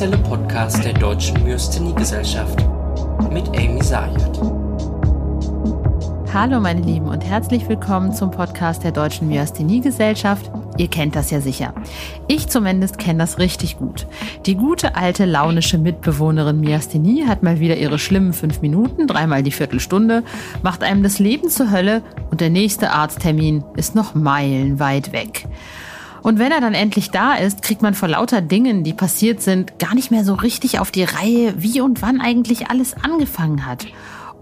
offizielle Podcast der Deutschen Myasthenie-Gesellschaft mit Amy Sayed. Hallo meine Lieben und herzlich willkommen zum Podcast der Deutschen Myasthenie-Gesellschaft. Ihr kennt das ja sicher. Ich zumindest kenne das richtig gut. Die gute alte launische Mitbewohnerin Myasthenie hat mal wieder ihre schlimmen fünf Minuten, dreimal die Viertelstunde, macht einem das Leben zur Hölle und der nächste Arzttermin ist noch meilenweit weg. Und wenn er dann endlich da ist, kriegt man vor lauter Dingen, die passiert sind, gar nicht mehr so richtig auf die Reihe, wie und wann eigentlich alles angefangen hat.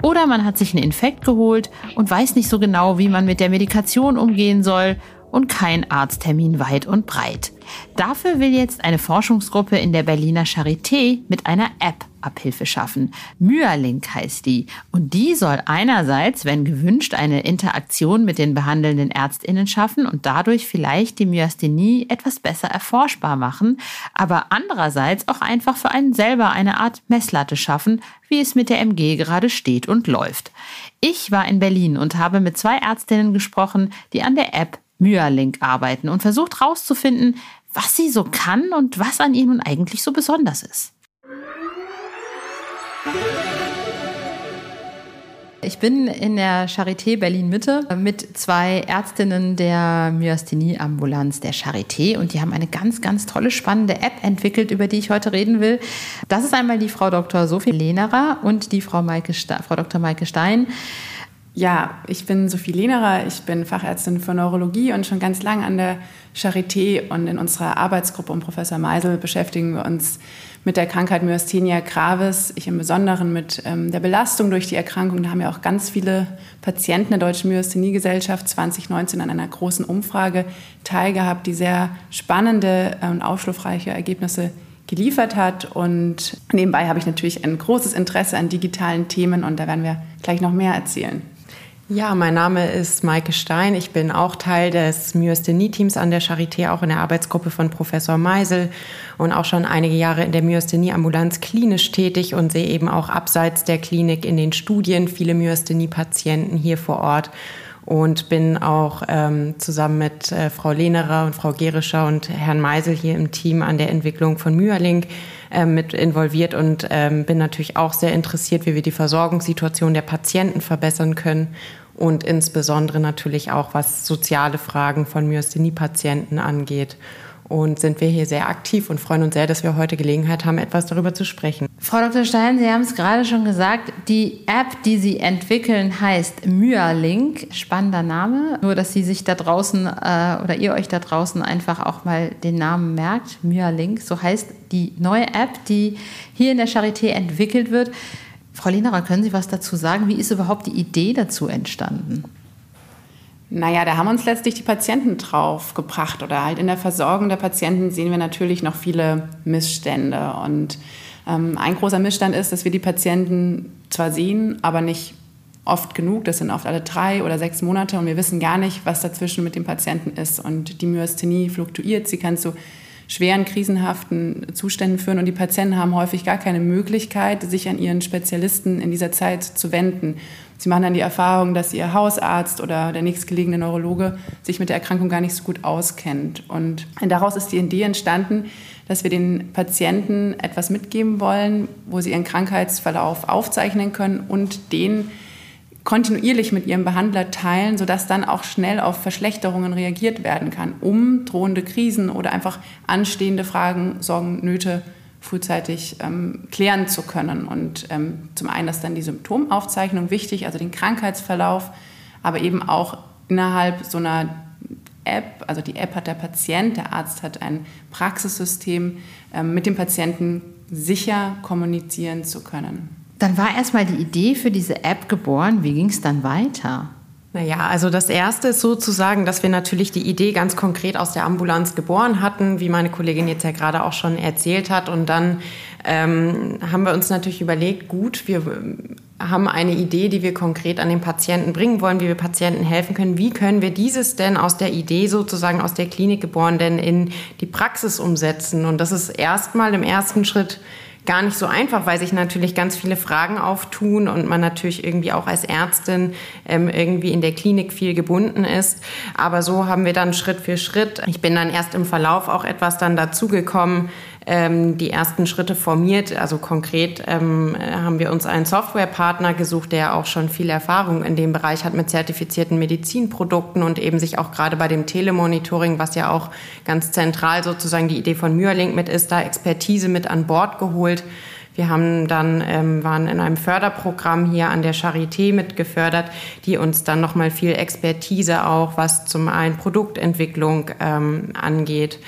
Oder man hat sich einen Infekt geholt und weiß nicht so genau, wie man mit der Medikation umgehen soll und kein Arzttermin weit und breit. Dafür will jetzt eine Forschungsgruppe in der Berliner Charité mit einer App Abhilfe schaffen. Myalink heißt die. Und die soll einerseits, wenn gewünscht, eine Interaktion mit den behandelnden Ärztinnen schaffen und dadurch vielleicht die Myasthenie etwas besser erforschbar machen, aber andererseits auch einfach für einen selber eine Art Messlatte schaffen, wie es mit der MG gerade steht und läuft. Ich war in Berlin und habe mit zwei Ärztinnen gesprochen, die an der App Myalink arbeiten und versucht herauszufinden, was sie so kann und was an ihr nun eigentlich so besonders ist. Ich bin in der Charité Berlin-Mitte mit zwei Ärztinnen der Myasthenie-Ambulanz der Charité und die haben eine ganz, ganz tolle, spannende App entwickelt, über die ich heute reden will. Das ist einmal die Frau Dr. Sophie Lehnerer und die Frau, Maike Frau Dr. Maike Stein. Ja, ich bin Sophie Lehnerer, ich bin Fachärztin für Neurologie und schon ganz lang an der Charité und in unserer Arbeitsgruppe um Professor Meisel beschäftigen wir uns mit der Krankheit Myasthenia gravis, ich im Besonderen mit ähm, der Belastung durch die Erkrankung. Da haben ja auch ganz viele Patienten der Deutschen Myasthenie-Gesellschaft 2019 an einer großen Umfrage teilgehabt, die sehr spannende und aufschlussreiche Ergebnisse geliefert hat. Und nebenbei habe ich natürlich ein großes Interesse an digitalen Themen und da werden wir gleich noch mehr erzählen. Ja, mein Name ist Maike Stein. Ich bin auch Teil des Myasthenie-Teams an der Charité, auch in der Arbeitsgruppe von Professor Meisel und auch schon einige Jahre in der Myasthenie-Ambulanz klinisch tätig und sehe eben auch abseits der Klinik in den Studien viele Myasthenie-Patienten hier vor Ort und bin auch ähm, zusammen mit äh, Frau Lehnerer und Frau Gerischer und Herrn Meisel hier im Team an der Entwicklung von Myalink äh, mit involviert und ähm, bin natürlich auch sehr interessiert, wie wir die Versorgungssituation der Patienten verbessern können und insbesondere natürlich auch, was soziale Fragen von Myasthenie-Patienten angeht und sind wir hier sehr aktiv und freuen uns sehr, dass wir heute Gelegenheit haben, etwas darüber zu sprechen. Frau Dr. Stein, Sie haben es gerade schon gesagt, die App, die Sie entwickeln, heißt Myalink. Spannender Name. Nur, dass Sie sich da draußen äh, oder ihr euch da draußen einfach auch mal den Namen merkt. Myalink, so heißt die neue App, die hier in der Charité entwickelt wird. Frau Lehnerer, können Sie was dazu sagen? Wie ist überhaupt die Idee dazu entstanden? Naja, da haben uns letztlich die Patienten drauf gebracht oder halt in der Versorgung der Patienten sehen wir natürlich noch viele Missstände. Und ähm, ein großer Missstand ist, dass wir die Patienten zwar sehen, aber nicht oft genug. Das sind oft alle drei oder sechs Monate und wir wissen gar nicht, was dazwischen mit dem Patienten ist. Und die Myasthenie fluktuiert. Sie kann zu schweren, krisenhaften Zuständen führen und die Patienten haben häufig gar keine Möglichkeit, sich an ihren Spezialisten in dieser Zeit zu wenden. Sie machen dann die Erfahrung, dass Ihr Hausarzt oder der nächstgelegene Neurologe sich mit der Erkrankung gar nicht so gut auskennt. Und daraus ist die Idee entstanden, dass wir den Patienten etwas mitgeben wollen, wo sie ihren Krankheitsverlauf aufzeichnen können und den kontinuierlich mit ihrem Behandler teilen, sodass dann auch schnell auf Verschlechterungen reagiert werden kann, um drohende Krisen oder einfach anstehende Fragen, Sorgen, Nöte frühzeitig ähm, klären zu können. Und ähm, zum einen ist dann die Symptomaufzeichnung wichtig, also den Krankheitsverlauf, aber eben auch innerhalb so einer App, also die App hat der Patient, der Arzt hat ein Praxissystem, ähm, mit dem Patienten sicher kommunizieren zu können. Dann war erstmal die Idee für diese App geboren. Wie ging es dann weiter? Naja, also das Erste ist sozusagen, dass wir natürlich die Idee ganz konkret aus der Ambulanz geboren hatten, wie meine Kollegin jetzt ja gerade auch schon erzählt hat. Und dann ähm, haben wir uns natürlich überlegt, gut, wir haben eine Idee, die wir konkret an den Patienten bringen wollen, wie wir Patienten helfen können. Wie können wir dieses denn aus der Idee sozusagen aus der Klinik geboren denn in die Praxis umsetzen? Und das ist erstmal im ersten Schritt gar nicht so einfach, weil sich natürlich ganz viele Fragen auftun und man natürlich irgendwie auch als Ärztin ähm, irgendwie in der Klinik viel gebunden ist. Aber so haben wir dann Schritt für Schritt. Ich bin dann erst im Verlauf auch etwas dann dazugekommen, ähm, die ersten Schritte formiert. Also konkret ähm, haben wir uns einen Softwarepartner gesucht, der auch schon viel Erfahrung in dem Bereich hat mit zertifizierten Medizinprodukten und eben sich auch gerade bei dem Telemonitoring, was ja auch ganz zentral sozusagen die Idee von Myerlink mit ist, da Expertise mit an Bord geholt. Wir haben dann ähm, waren in einem Förderprogramm hier an der Charité mitgefördert, die uns dann noch mal viel Expertise auch was zum einen Produktentwicklung ähm, angeht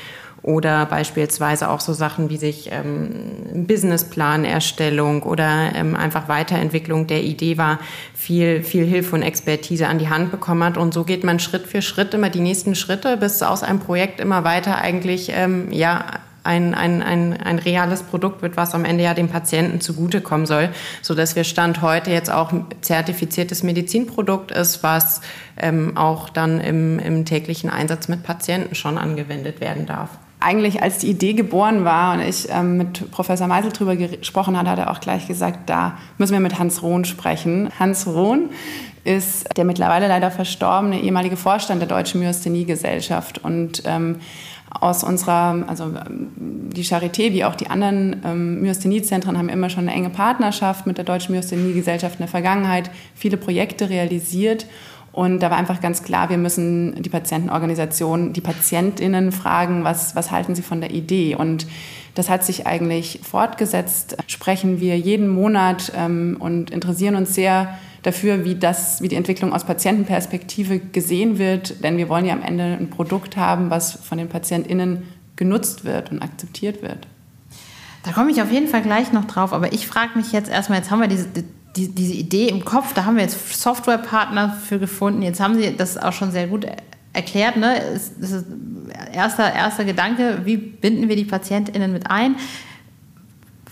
oder beispielsweise auch so Sachen wie sich ähm, Businessplanerstellung oder ähm, einfach Weiterentwicklung der Idee war, viel, viel Hilfe und Expertise an die Hand bekommen hat. Und so geht man Schritt für Schritt immer die nächsten Schritte, bis aus einem Projekt immer weiter eigentlich ähm, ja ein, ein, ein, ein reales Produkt wird, was am Ende ja dem Patienten zugutekommen soll, so dass wir Stand heute jetzt auch zertifiziertes Medizinprodukt ist, was ähm, auch dann im, im täglichen Einsatz mit Patienten schon angewendet werden darf eigentlich, als die Idee geboren war und ich ähm, mit Professor Meisel drüber gesprochen hatte, hat er auch gleich gesagt, da müssen wir mit Hans Rohn sprechen. Hans Rohn ist der mittlerweile leider verstorbene ehemalige Vorstand der Deutschen Myasthenie-Gesellschaft und ähm, aus unserer, also ähm, die Charité wie auch die anderen ähm, Myasthenie-Zentren haben immer schon eine enge Partnerschaft mit der Deutschen Myasthenie-Gesellschaft in der Vergangenheit, viele Projekte realisiert. Und da war einfach ganz klar, wir müssen die Patientenorganisation, die PatientInnen fragen, was, was halten sie von der Idee? Und das hat sich eigentlich fortgesetzt. Sprechen wir jeden Monat ähm, und interessieren uns sehr dafür, wie, das, wie die Entwicklung aus Patientenperspektive gesehen wird. Denn wir wollen ja am Ende ein Produkt haben, was von den PatientInnen genutzt wird und akzeptiert wird. Da komme ich auf jeden Fall gleich noch drauf. Aber ich frage mich jetzt erstmal, jetzt haben wir diese, die, diese Idee im Kopf, da haben wir jetzt Softwarepartner für gefunden. Jetzt haben Sie das auch schon sehr gut erklärt. Ne? Das ist erster, erster Gedanke, wie binden wir die PatientInnen mit ein?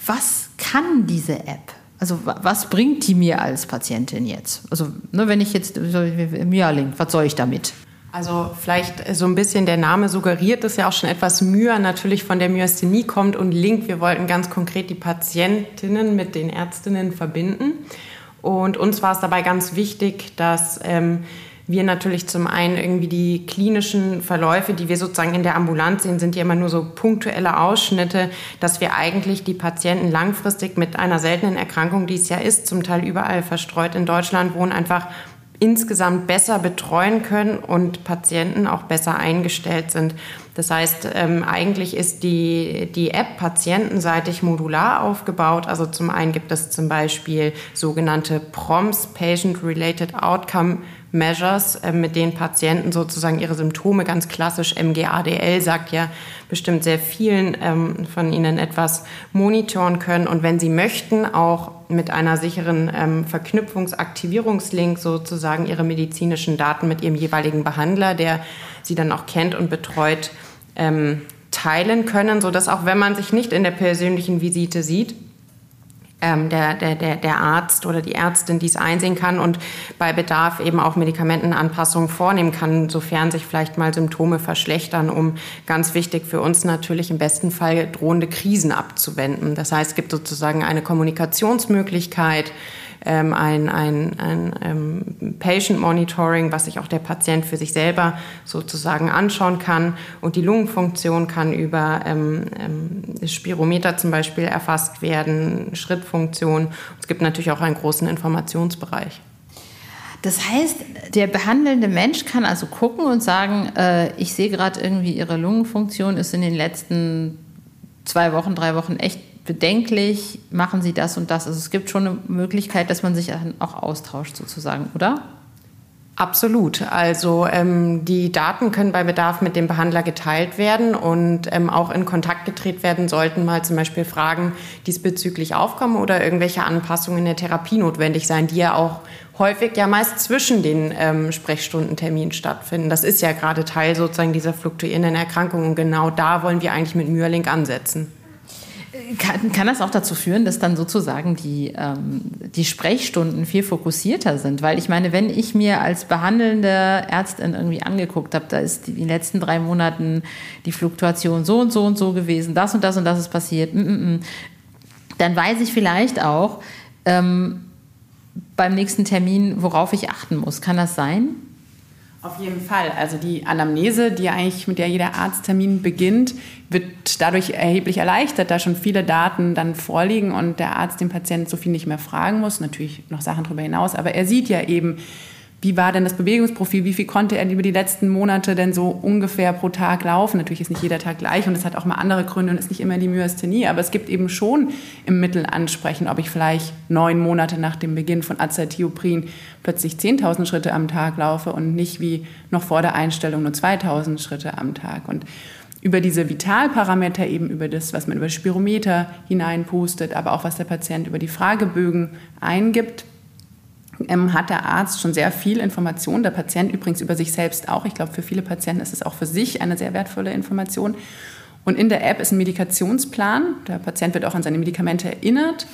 Was kann diese App? Also was bringt die mir als Patientin jetzt? Also ne, wenn ich jetzt Myalink, was soll ich damit? Also vielleicht so ein bisschen der Name suggeriert es ja auch schon etwas Mühe natürlich von der Myasthenie kommt und Link. Wir wollten ganz konkret die Patientinnen mit den Ärztinnen verbinden. Und uns war es dabei ganz wichtig, dass ähm, wir natürlich zum einen irgendwie die klinischen Verläufe, die wir sozusagen in der Ambulanz sehen, sind ja immer nur so punktuelle Ausschnitte, dass wir eigentlich die Patienten langfristig mit einer seltenen Erkrankung, die es ja ist, zum Teil überall verstreut in Deutschland wohnen, einfach insgesamt besser betreuen können und Patienten auch besser eingestellt sind. Das heißt, ähm, eigentlich ist die, die App patientenseitig modular aufgebaut. Also zum einen gibt es zum Beispiel sogenannte PROMS, Patient Related Outcome Measures, äh, mit denen Patienten sozusagen ihre Symptome ganz klassisch MGADL sagt ja bestimmt sehr vielen ähm, von ihnen etwas monitoren können. Und wenn sie möchten auch mit einer sicheren ähm, Verknüpfungsaktivierungslink sozusagen ihre medizinischen Daten mit ihrem jeweiligen Behandler, der sie dann auch kennt und betreut, ähm, teilen können, sodass auch wenn man sich nicht in der persönlichen Visite sieht, ähm, der, der, der, der Arzt oder die Ärztin dies einsehen kann und bei Bedarf eben auch Medikamentenanpassungen vornehmen kann, sofern sich vielleicht mal Symptome verschlechtern, um ganz wichtig für uns natürlich im besten Fall drohende Krisen abzuwenden. Das heißt, es gibt sozusagen eine Kommunikationsmöglichkeit, ähm, ein, ein, ein ähm, Patient Monitoring, was sich auch der Patient für sich selber sozusagen anschauen kann. Und die Lungenfunktion kann über ähm, ähm, Spirometer zum Beispiel erfasst werden, Schrittfunktion. Es gibt natürlich auch einen großen Informationsbereich. Das heißt, der behandelnde Mensch kann also gucken und sagen, äh, ich sehe gerade irgendwie, Ihre Lungenfunktion ist in den letzten zwei Wochen, drei Wochen echt bedenklich, machen Sie das und das. Also es gibt schon eine Möglichkeit, dass man sich auch austauscht sozusagen, oder? Absolut. Also ähm, die Daten können bei Bedarf mit dem Behandler geteilt werden und ähm, auch in Kontakt getreten werden, sollten mal zum Beispiel Fragen diesbezüglich aufkommen oder irgendwelche Anpassungen in der Therapie notwendig sein, die ja auch häufig ja meist zwischen den ähm, Sprechstundenterminen stattfinden. Das ist ja gerade Teil sozusagen dieser fluktuierenden Erkrankung und genau da wollen wir eigentlich mit Myerlink ansetzen. Kann, kann, das auch dazu führen, dass dann sozusagen die, ähm, die Sprechstunden viel fokussierter sind? Weil ich meine, wenn ich mir als behandelnde Ärztin irgendwie angeguckt habe, da ist die, die letzten drei Monaten die Fluktuation so und so und so gewesen, das und das und das ist passiert, mm, mm, mm, dann weiß ich vielleicht auch ähm, beim nächsten Termin, worauf ich achten muss. Kann das sein? Auf jeden Fall. Also die Anamnese, die eigentlich mit der jeder Arzttermin beginnt, wird dadurch erheblich erleichtert, da schon viele Daten dann vorliegen und der Arzt den Patienten so viel nicht mehr fragen muss. Natürlich noch Sachen darüber hinaus, aber er sieht ja eben, wie war denn das Bewegungsprofil? Wie viel konnte er über die letzten Monate denn so ungefähr pro Tag laufen? Natürlich ist nicht jeder Tag gleich und es hat auch mal andere Gründe und ist nicht immer die Myasthenie, aber es gibt eben schon im Mittel ansprechen, ob ich vielleicht neun Monate nach dem Beginn von Azathioprin plötzlich 10.000 Schritte am Tag laufe und nicht wie noch vor der Einstellung nur 2.000 Schritte am Tag. Und über diese Vitalparameter, eben über das, was man über Spirometer hineinpustet, aber auch was der Patient über die Fragebögen eingibt, hat der Arzt schon sehr viel Information, der Patient übrigens über sich selbst auch. Ich glaube, für viele Patienten ist es auch für sich eine sehr wertvolle Information. Und in der App ist ein Medikationsplan. Der Patient wird auch an seine Medikamente erinnert.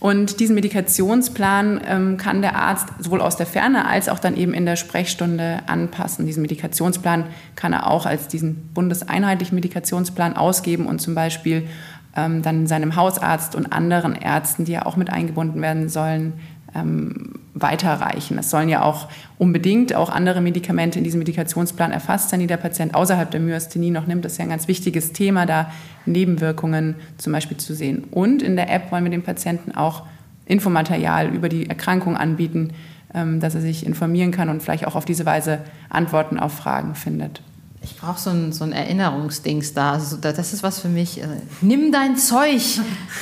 Und diesen Medikationsplan ähm, kann der Arzt sowohl aus der Ferne als auch dann eben in der Sprechstunde anpassen. Diesen Medikationsplan kann er auch als diesen bundeseinheitlichen Medikationsplan ausgeben und zum Beispiel ähm, dann seinem Hausarzt und anderen Ärzten, die ja auch mit eingebunden werden sollen, ähm, weiterreichen. Es sollen ja auch unbedingt auch andere Medikamente in diesem Medikationsplan erfasst sein, die der Patient außerhalb der Myasthenie noch nimmt. Das ist ja ein ganz wichtiges Thema, da Nebenwirkungen zum Beispiel zu sehen. Und in der App wollen wir dem Patienten auch Infomaterial über die Erkrankung anbieten, ähm, dass er sich informieren kann und vielleicht auch auf diese Weise Antworten auf Fragen findet. Ich brauche so ein, so ein Erinnerungsdings da. Also das ist was für mich. Äh, nimm dein Zeug,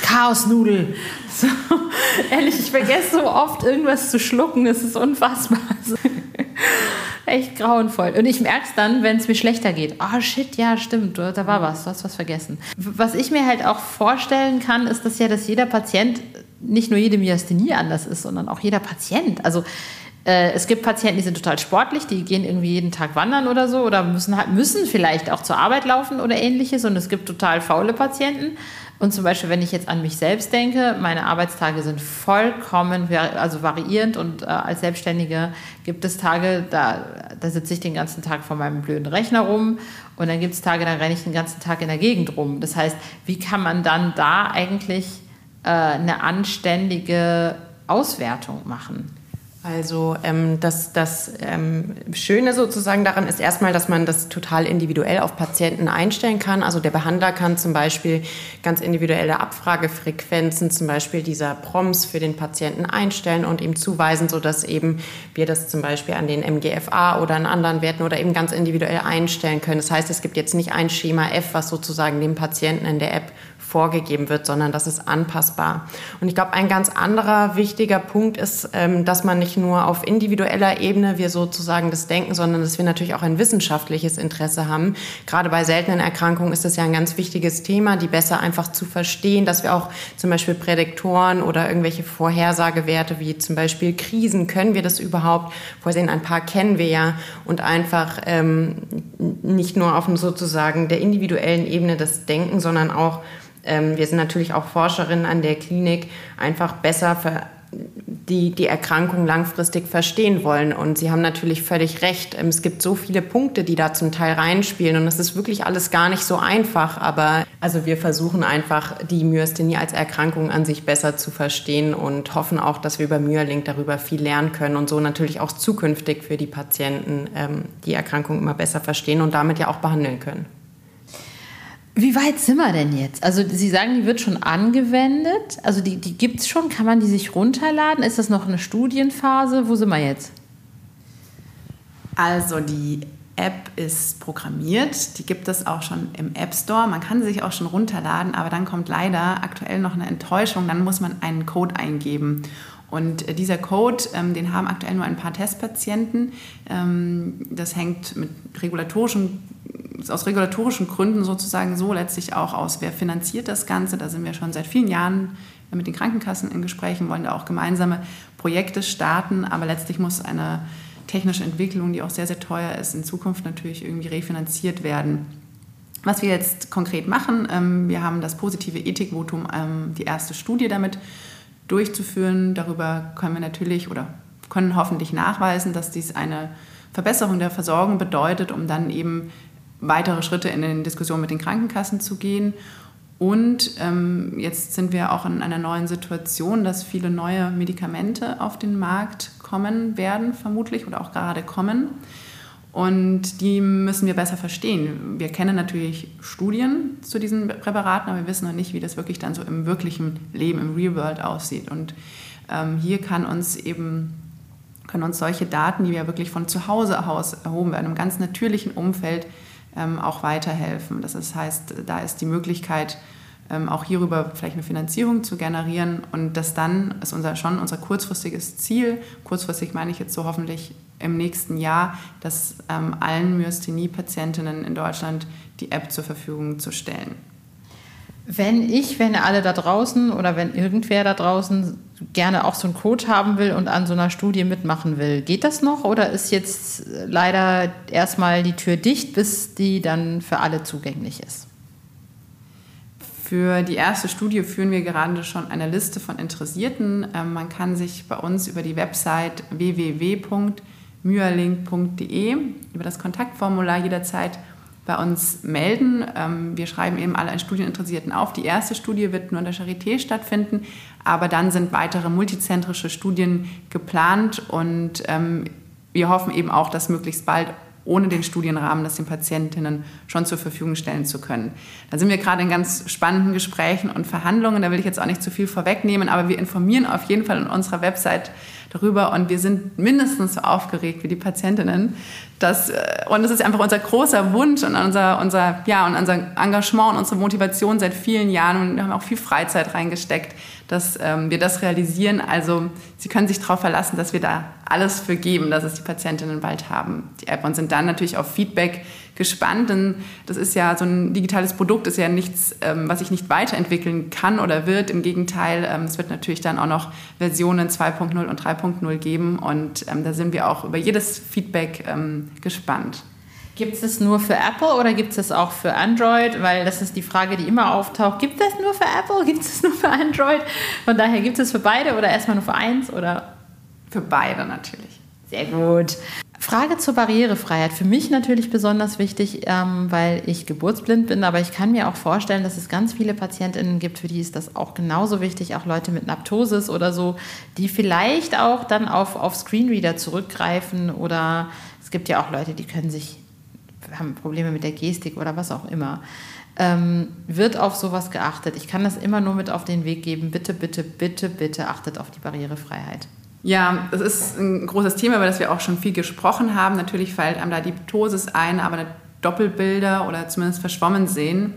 Chaosnudel. So, ehrlich, ich vergesse so oft irgendwas zu schlucken. Das ist unfassbar. Echt grauenvoll. Und ich merke es dann, wenn es mir schlechter geht. Oh shit, ja, stimmt, da war was, du hast was vergessen. Was ich mir halt auch vorstellen kann, ist, dass ja, dass jeder Patient, nicht nur jede Myasthenie anders ist, sondern auch jeder Patient. Also äh, es gibt Patienten, die sind total sportlich, die gehen irgendwie jeden Tag wandern oder so oder müssen, halt, müssen vielleicht auch zur Arbeit laufen oder ähnliches. Und es gibt total faule Patienten. Und zum Beispiel, wenn ich jetzt an mich selbst denke, meine Arbeitstage sind vollkommen also variierend und äh, als Selbstständige gibt es Tage, da, da sitze ich den ganzen Tag vor meinem blöden Rechner rum und dann gibt es Tage, da renne ich den ganzen Tag in der Gegend rum. Das heißt, wie kann man dann da eigentlich äh, eine anständige Auswertung machen? Also ähm, das, das ähm, Schöne sozusagen daran ist erstmal, dass man das total individuell auf Patienten einstellen kann. Also der Behandler kann zum Beispiel ganz individuelle Abfragefrequenzen, zum Beispiel dieser Proms für den Patienten einstellen und ihm zuweisen, sodass eben wir das zum Beispiel an den MGFA oder an anderen Werten oder eben ganz individuell einstellen können. Das heißt, es gibt jetzt nicht ein Schema F, was sozusagen dem Patienten in der App vorgegeben wird, sondern das ist anpassbar. Und ich glaube, ein ganz anderer wichtiger Punkt ist, ähm, dass man nicht nur auf individueller Ebene wir sozusagen das denken, sondern dass wir natürlich auch ein wissenschaftliches Interesse haben. Gerade bei seltenen Erkrankungen ist das ja ein ganz wichtiges Thema, die besser einfach zu verstehen, dass wir auch zum Beispiel Prädiktoren oder irgendwelche Vorhersagewerte wie zum Beispiel Krisen, können wir das überhaupt vorsehen? Ein paar kennen wir ja und einfach ähm, nicht nur auf sozusagen der individuellen Ebene das Denken, sondern auch wir sind natürlich auch Forscherinnen an der Klinik, einfach besser für die die Erkrankung langfristig verstehen wollen. Und Sie haben natürlich völlig recht. Ähm, es gibt so viele Punkte, die da zum Teil reinspielen. Und es ist wirklich alles gar nicht so einfach. Aber also wir versuchen einfach, die Myasthenie als Erkrankung an sich besser zu verstehen und hoffen auch, dass wir über Myalink darüber viel lernen können und so natürlich auch zukünftig für die Patienten ähm, die Erkrankung immer besser verstehen und damit ja auch behandeln können. Wie weit sind wir denn jetzt? Also Sie sagen, die wird schon angewendet. Also die, die gibt es schon. Kann man die sich runterladen? Ist das noch eine Studienphase? Wo sind wir jetzt? Also die App ist programmiert. Die gibt es auch schon im App Store. Man kann sie sich auch schon runterladen, aber dann kommt leider aktuell noch eine Enttäuschung. Dann muss man einen Code eingeben. Und äh, dieser Code, ähm, den haben aktuell nur ein paar Testpatienten. Ähm, das hängt mit regulatorischen aus regulatorischen Gründen sozusagen so letztlich auch aus, wer finanziert das Ganze. Da sind wir schon seit vielen Jahren mit den Krankenkassen in Gesprächen, wollen da auch gemeinsame Projekte starten, aber letztlich muss eine technische Entwicklung, die auch sehr, sehr teuer ist, in Zukunft natürlich irgendwie refinanziert werden. Was wir jetzt konkret machen, ähm, wir haben das positive Ethikvotum, die erste Studie damit durchzuführen. Darüber können wir natürlich oder können hoffentlich nachweisen, dass dies eine Verbesserung der Versorgung bedeutet, um dann eben weitere Schritte in den Diskussionen mit den Krankenkassen zu gehen. Und ähm, jetzt sind wir auch in einer neuen Situation, dass viele neue Medikamente auf den Markt kommen werden, vermutlich, oder auch gerade kommen. Und die müssen wir besser verstehen. Wir kennen natürlich Studien zu diesen Präparaten, aber wir wissen noch nicht, wie das wirklich dann so im wirklichen Leben, im Real World aussieht. Und ähm, hier kann uns eben, können uns solche Daten, die wir wirklich von zu Hause aus erhoben werden, im ganz natürlichen Umfeld, ähm, auch weiterhelfen. Das heißt, da ist die Möglichkeit, ähm, auch hierüber vielleicht eine Finanzierung zu generieren. Und das dann ist unser, schon unser kurzfristiges Ziel. Kurzfristig meine ich jetzt so hoffentlich im nächsten Jahr, dass ähm, allen Myasthenie-Patientinnen in Deutschland die App zur Verfügung zu stellen. Wenn ich, wenn alle da draußen oder wenn irgendwer da draußen gerne auch so einen Code haben will und an so einer Studie mitmachen will, geht das noch oder ist jetzt leider erstmal die Tür dicht, bis die dann für alle zugänglich ist? Für die erste Studie führen wir gerade schon eine Liste von Interessierten. Ähm, man kann sich bei uns über die Website www.myalink.de über das Kontaktformular jederzeit bei uns melden. Ähm, wir schreiben eben alle Studieninteressierten auf. Die erste Studie wird nur in der Charité stattfinden, aber dann sind weitere multizentrische Studien geplant und ähm, wir hoffen eben auch, dass möglichst bald ohne den Studienrahmen das den Patientinnen schon zur Verfügung stellen zu können. Da sind wir gerade in ganz spannenden Gesprächen und Verhandlungen. Da will ich jetzt auch nicht zu viel vorwegnehmen, aber wir informieren auf jeden Fall in unserer Website darüber und wir sind mindestens so aufgeregt wie die Patientinnen. Dass, äh, und es ist einfach unser großer Wunsch und unser, unser, ja, und unser Engagement und unsere Motivation seit vielen Jahren und wir haben auch viel Freizeit reingesteckt, dass ähm, wir das realisieren. Also Sie können sich darauf verlassen, dass wir da alles für geben, dass es die Patientinnen bald haben, die App, und sind dann natürlich auf Feedback gespannt, denn das ist ja so ein digitales Produkt, ist ja nichts, ähm, was ich nicht weiterentwickeln kann oder wird. Im Gegenteil, ähm, es wird natürlich dann auch noch Versionen 2.0 und 3.0 geben und ähm, da sind wir auch über jedes Feedback ähm, gespannt. Gibt es nur für Apple oder gibt es das auch für Android? Weil das ist die Frage, die immer auftaucht. Gibt es nur für Apple? Gibt es das nur für Android? Von daher gibt es für beide oder erstmal nur für eins oder? Für beide natürlich. Sehr gut. Frage zur Barrierefreiheit. Für mich natürlich besonders wichtig, ähm, weil ich geburtsblind bin, aber ich kann mir auch vorstellen, dass es ganz viele PatientInnen gibt, für die ist das auch genauso wichtig, auch Leute mit Naptosis oder so, die vielleicht auch dann auf, auf Screenreader zurückgreifen oder es gibt ja auch Leute, die können sich haben Probleme mit der Gestik oder was auch immer. Ähm, wird auf sowas geachtet? Ich kann das immer nur mit auf den Weg geben. Bitte, bitte, bitte, bitte achtet auf die Barrierefreiheit. Ja, das ist ein großes Thema, über das wir auch schon viel gesprochen haben. Natürlich fällt einem da die Ptosis ein, aber Doppelbilder oder zumindest verschwommen sehen.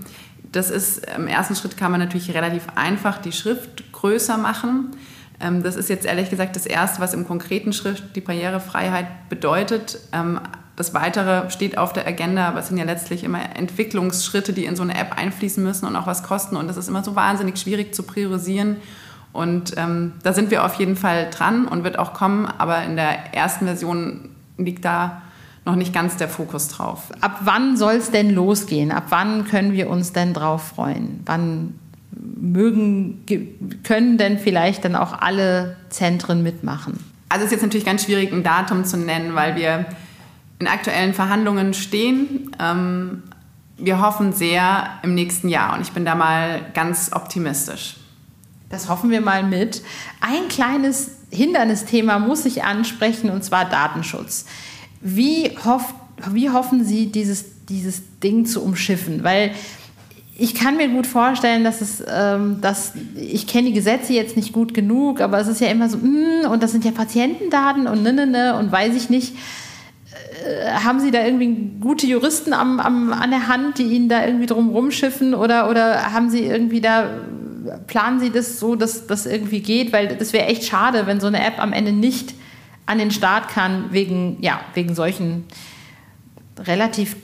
Das ist im ersten Schritt kann man natürlich relativ einfach die Schrift größer machen. Ähm, das ist jetzt ehrlich gesagt das Erste, was im konkreten Schrift die Barrierefreiheit bedeutet. Das Weitere steht auf der Agenda, aber es sind ja letztlich immer Entwicklungsschritte, die in so eine App einfließen müssen und auch was kosten. Und das ist immer so wahnsinnig schwierig zu priorisieren. Und ähm, da sind wir auf jeden Fall dran und wird auch kommen, aber in der ersten Version liegt da noch nicht ganz der Fokus drauf. Ab wann soll es denn losgehen? Ab wann können wir uns denn drauf freuen? Wann mögen, können denn vielleicht dann auch alle Zentren mitmachen? Also es ist jetzt natürlich ganz schwierig, ein Datum zu nennen, weil wir in aktuellen Verhandlungen stehen. Ähm, wir hoffen sehr im nächsten Jahr und ich bin da mal ganz optimistisch. Das hoffen wir mal mit. Ein kleines Hindernisthema muss ich ansprechen und zwar Datenschutz. Wie, hoff, wie hoffen Sie, dieses, dieses Ding zu umschiffen? Weil ich kann mir gut vorstellen, dass es, ähm, dass ich kenne die Gesetze jetzt nicht gut genug, aber es ist ja immer so, mm, und das sind ja Patientendaten und ne, ne, ne, und weiß ich nicht. Äh, haben Sie da irgendwie gute Juristen am, am, an der Hand, die Ihnen da irgendwie drum rumschiffen oder, oder haben Sie irgendwie da, planen Sie das so, dass das irgendwie geht? Weil das wäre echt schade, wenn so eine App am Ende nicht an den Start kann, wegen, ja, wegen solchen relativ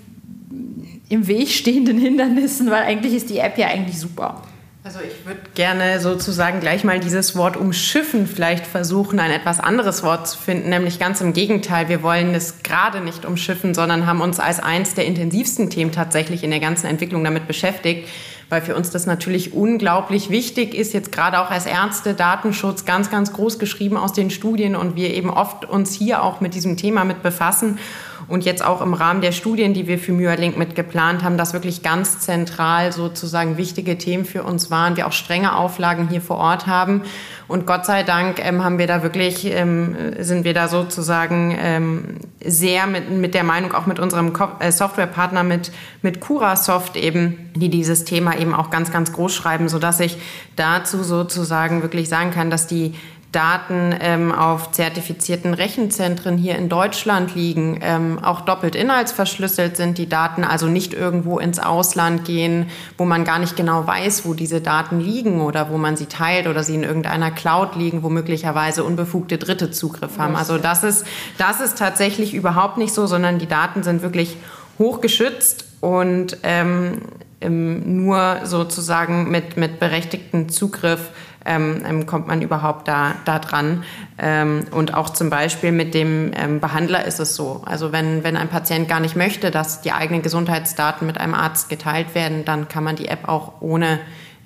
im Weg stehenden Hindernissen, weil eigentlich ist die App ja eigentlich super. Also ich würde gerne sozusagen gleich mal dieses Wort umschiffen vielleicht versuchen, ein etwas anderes Wort zu finden, nämlich ganz im Gegenteil. Wir wollen es gerade nicht umschiffen, sondern haben uns als eins der intensivsten Themen tatsächlich in der ganzen Entwicklung damit beschäftigt, weil für uns das natürlich unglaublich wichtig ist, jetzt gerade auch als Ärzte, Datenschutz ganz, ganz groß geschrieben aus den Studien und wir eben oft uns hier auch mit diesem Thema mit befassen und jetzt auch im Rahmen der Studien, die wir für MyRlink mitgeplant haben, dass wirklich ganz zentral sozusagen wichtige Themen für uns waren, wir auch strenge Auflagen hier vor Ort haben. Und Gott sei Dank ähm, haben wir da wirklich, ähm, sind wir da sozusagen ähm, sehr mit, mit der Meinung, auch mit unserem äh, Softwarepartner, mit, mit Curasoft eben, die dieses Thema eben auch ganz, ganz groß schreiben, sodass ich dazu sozusagen wirklich sagen kann, dass die Daten ähm, auf zertifizierten Rechenzentren hier in Deutschland liegen, ähm, auch doppelt inhaltsverschlüsselt sind die Daten, also nicht irgendwo ins Ausland gehen, wo man gar nicht genau weiß, wo diese Daten liegen oder wo man sie teilt oder sie in irgendeiner Cloud liegen, wo möglicherweise unbefugte Dritte Zugriff haben. Also das ist, das ist tatsächlich überhaupt nicht so, sondern die Daten sind wirklich hochgeschützt und ähm, nur sozusagen mit, mit berechtigtem Zugriff ähm, ähm, kommt man überhaupt da, da dran. Ähm, und auch zum Beispiel mit dem ähm, Behandler ist es so. Also wenn, wenn ein Patient gar nicht möchte, dass die eigenen Gesundheitsdaten mit einem Arzt geteilt werden, dann kann man die App auch ohne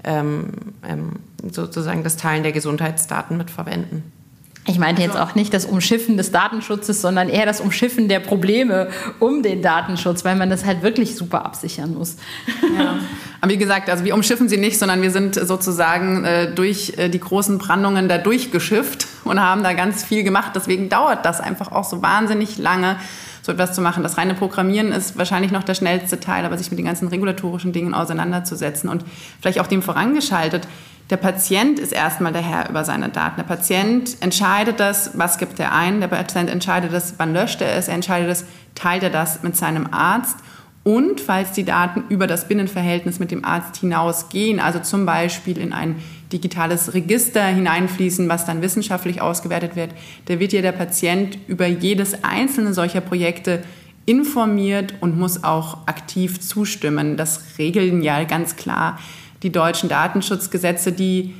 ähm, ähm, sozusagen das Teilen der Gesundheitsdaten mitverwenden. Ich meinte jetzt auch nicht das Umschiffen des Datenschutzes, sondern eher das Umschiffen der Probleme um den Datenschutz, weil man das halt wirklich super absichern muss. Ja. Aber wie gesagt, also wir umschiffen sie nicht, sondern wir sind sozusagen äh, durch äh, die großen Brandungen da durchgeschifft und haben da ganz viel gemacht. Deswegen dauert das einfach auch so wahnsinnig lange, so etwas zu machen. Das reine Programmieren ist wahrscheinlich noch der schnellste Teil, aber sich mit den ganzen regulatorischen Dingen auseinanderzusetzen und vielleicht auch dem vorangeschaltet, der Patient ist erstmal der Herr über seine Daten. Der Patient entscheidet das, was gibt er ein. Der Patient entscheidet das, wann löscht er es. Er entscheidet das, teilt er das mit seinem Arzt. Und falls die Daten über das Binnenverhältnis mit dem Arzt hinausgehen, also zum Beispiel in ein digitales Register hineinfließen, was dann wissenschaftlich ausgewertet wird, da wird ja der Patient über jedes einzelne solcher Projekte informiert und muss auch aktiv zustimmen. Das regeln ja ganz klar die deutschen Datenschutzgesetze, die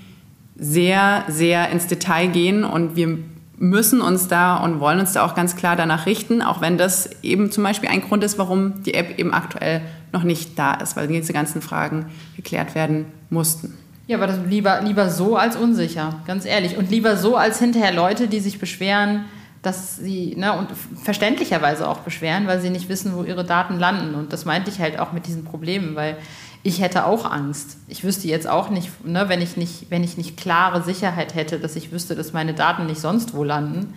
sehr, sehr ins Detail gehen und wir müssen uns da und wollen uns da auch ganz klar danach richten, auch wenn das eben zum Beispiel ein Grund ist, warum die App eben aktuell noch nicht da ist, weil diese ganzen Fragen geklärt werden mussten. Ja, aber das lieber, lieber so als unsicher, ganz ehrlich. Und lieber so als hinterher Leute, die sich beschweren, dass sie, ne, und verständlicherweise auch beschweren, weil sie nicht wissen, wo ihre Daten landen. Und das meinte ich halt auch mit diesen Problemen, weil ich hätte auch Angst. Ich wüsste jetzt auch nicht, ne, wenn, ich nicht, wenn ich nicht klare Sicherheit hätte, dass ich wüsste, dass meine Daten nicht sonst wo landen.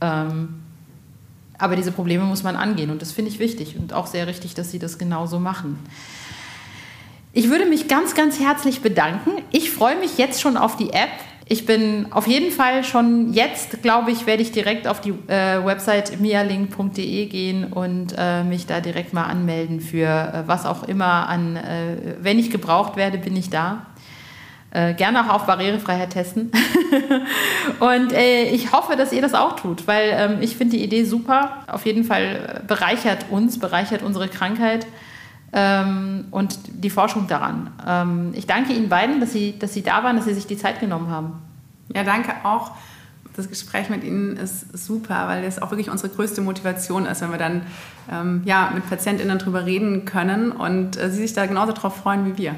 Ähm, aber diese Probleme muss man angehen und das finde ich wichtig und auch sehr richtig, dass Sie das genauso machen. Ich würde mich ganz, ganz herzlich bedanken. Ich freue mich jetzt schon auf die App. Ich bin auf jeden Fall schon jetzt, glaube ich, werde ich direkt auf die äh, Website mialink.de gehen und äh, mich da direkt mal anmelden für äh, was auch immer an, äh, wenn ich gebraucht werde, bin ich da. Äh, gerne auch auf Barrierefreiheit testen. und äh, ich hoffe, dass ihr das auch tut, weil ähm, ich finde die Idee super. Auf jeden Fall bereichert uns, bereichert unsere Krankheit ähm, und die Forschung daran. Ähm, ich danke Ihnen beiden, dass Sie, dass Sie da waren, dass Sie sich die Zeit genommen haben. Ja, danke auch. Das Gespräch mit Ihnen ist super, weil das auch wirklich unsere größte Motivation ist, wenn wir dann ähm, ja, mit PatientInnen darüber reden können und äh, Sie sich da genauso drauf freuen wie wir.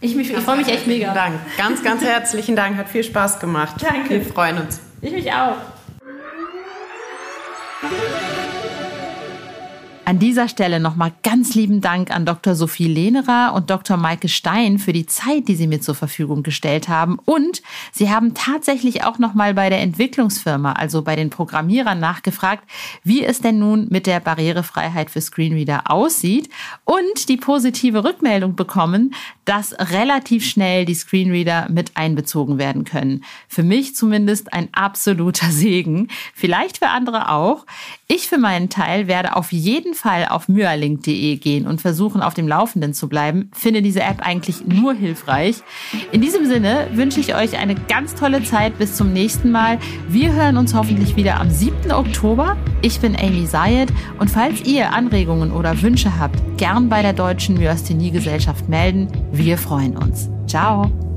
Ich, ich freue mich echt mega. Dank. Ganz, ganz herzlichen Dank. Hat viel Spaß gemacht. Danke. Wir freuen uns. Ich mich auch. An dieser Stelle nochmal ganz lieben Dank an Dr. Sophie Lehnerer und Dr. Maike Stein für die Zeit, die sie mir zur Verfügung gestellt haben. Und sie haben tatsächlich auch nochmal bei der Entwicklungsfirma, also bei den Programmierern nachgefragt, wie es denn nun mit der Barrierefreiheit für Screenreader aussieht und die positive Rückmeldung bekommen, dass relativ schnell die Screenreader mit einbezogen werden können. Für mich zumindest ein absoluter Segen. Vielleicht für andere auch. Ich für meinen Teil werde auf jeden Fall auf myalink.de gehen und versuchen, auf dem Laufenden zu bleiben. Finde diese App eigentlich nur hilfreich. In diesem Sinne wünsche ich euch eine ganz tolle Zeit. Bis zum nächsten Mal. Wir hören uns hoffentlich wieder am 7. Oktober. Ich bin Amy Sayed und falls ihr Anregungen oder Wünsche habt, gern bei der Deutschen Myasthenie Gesellschaft melden. Wir freuen uns. Ciao.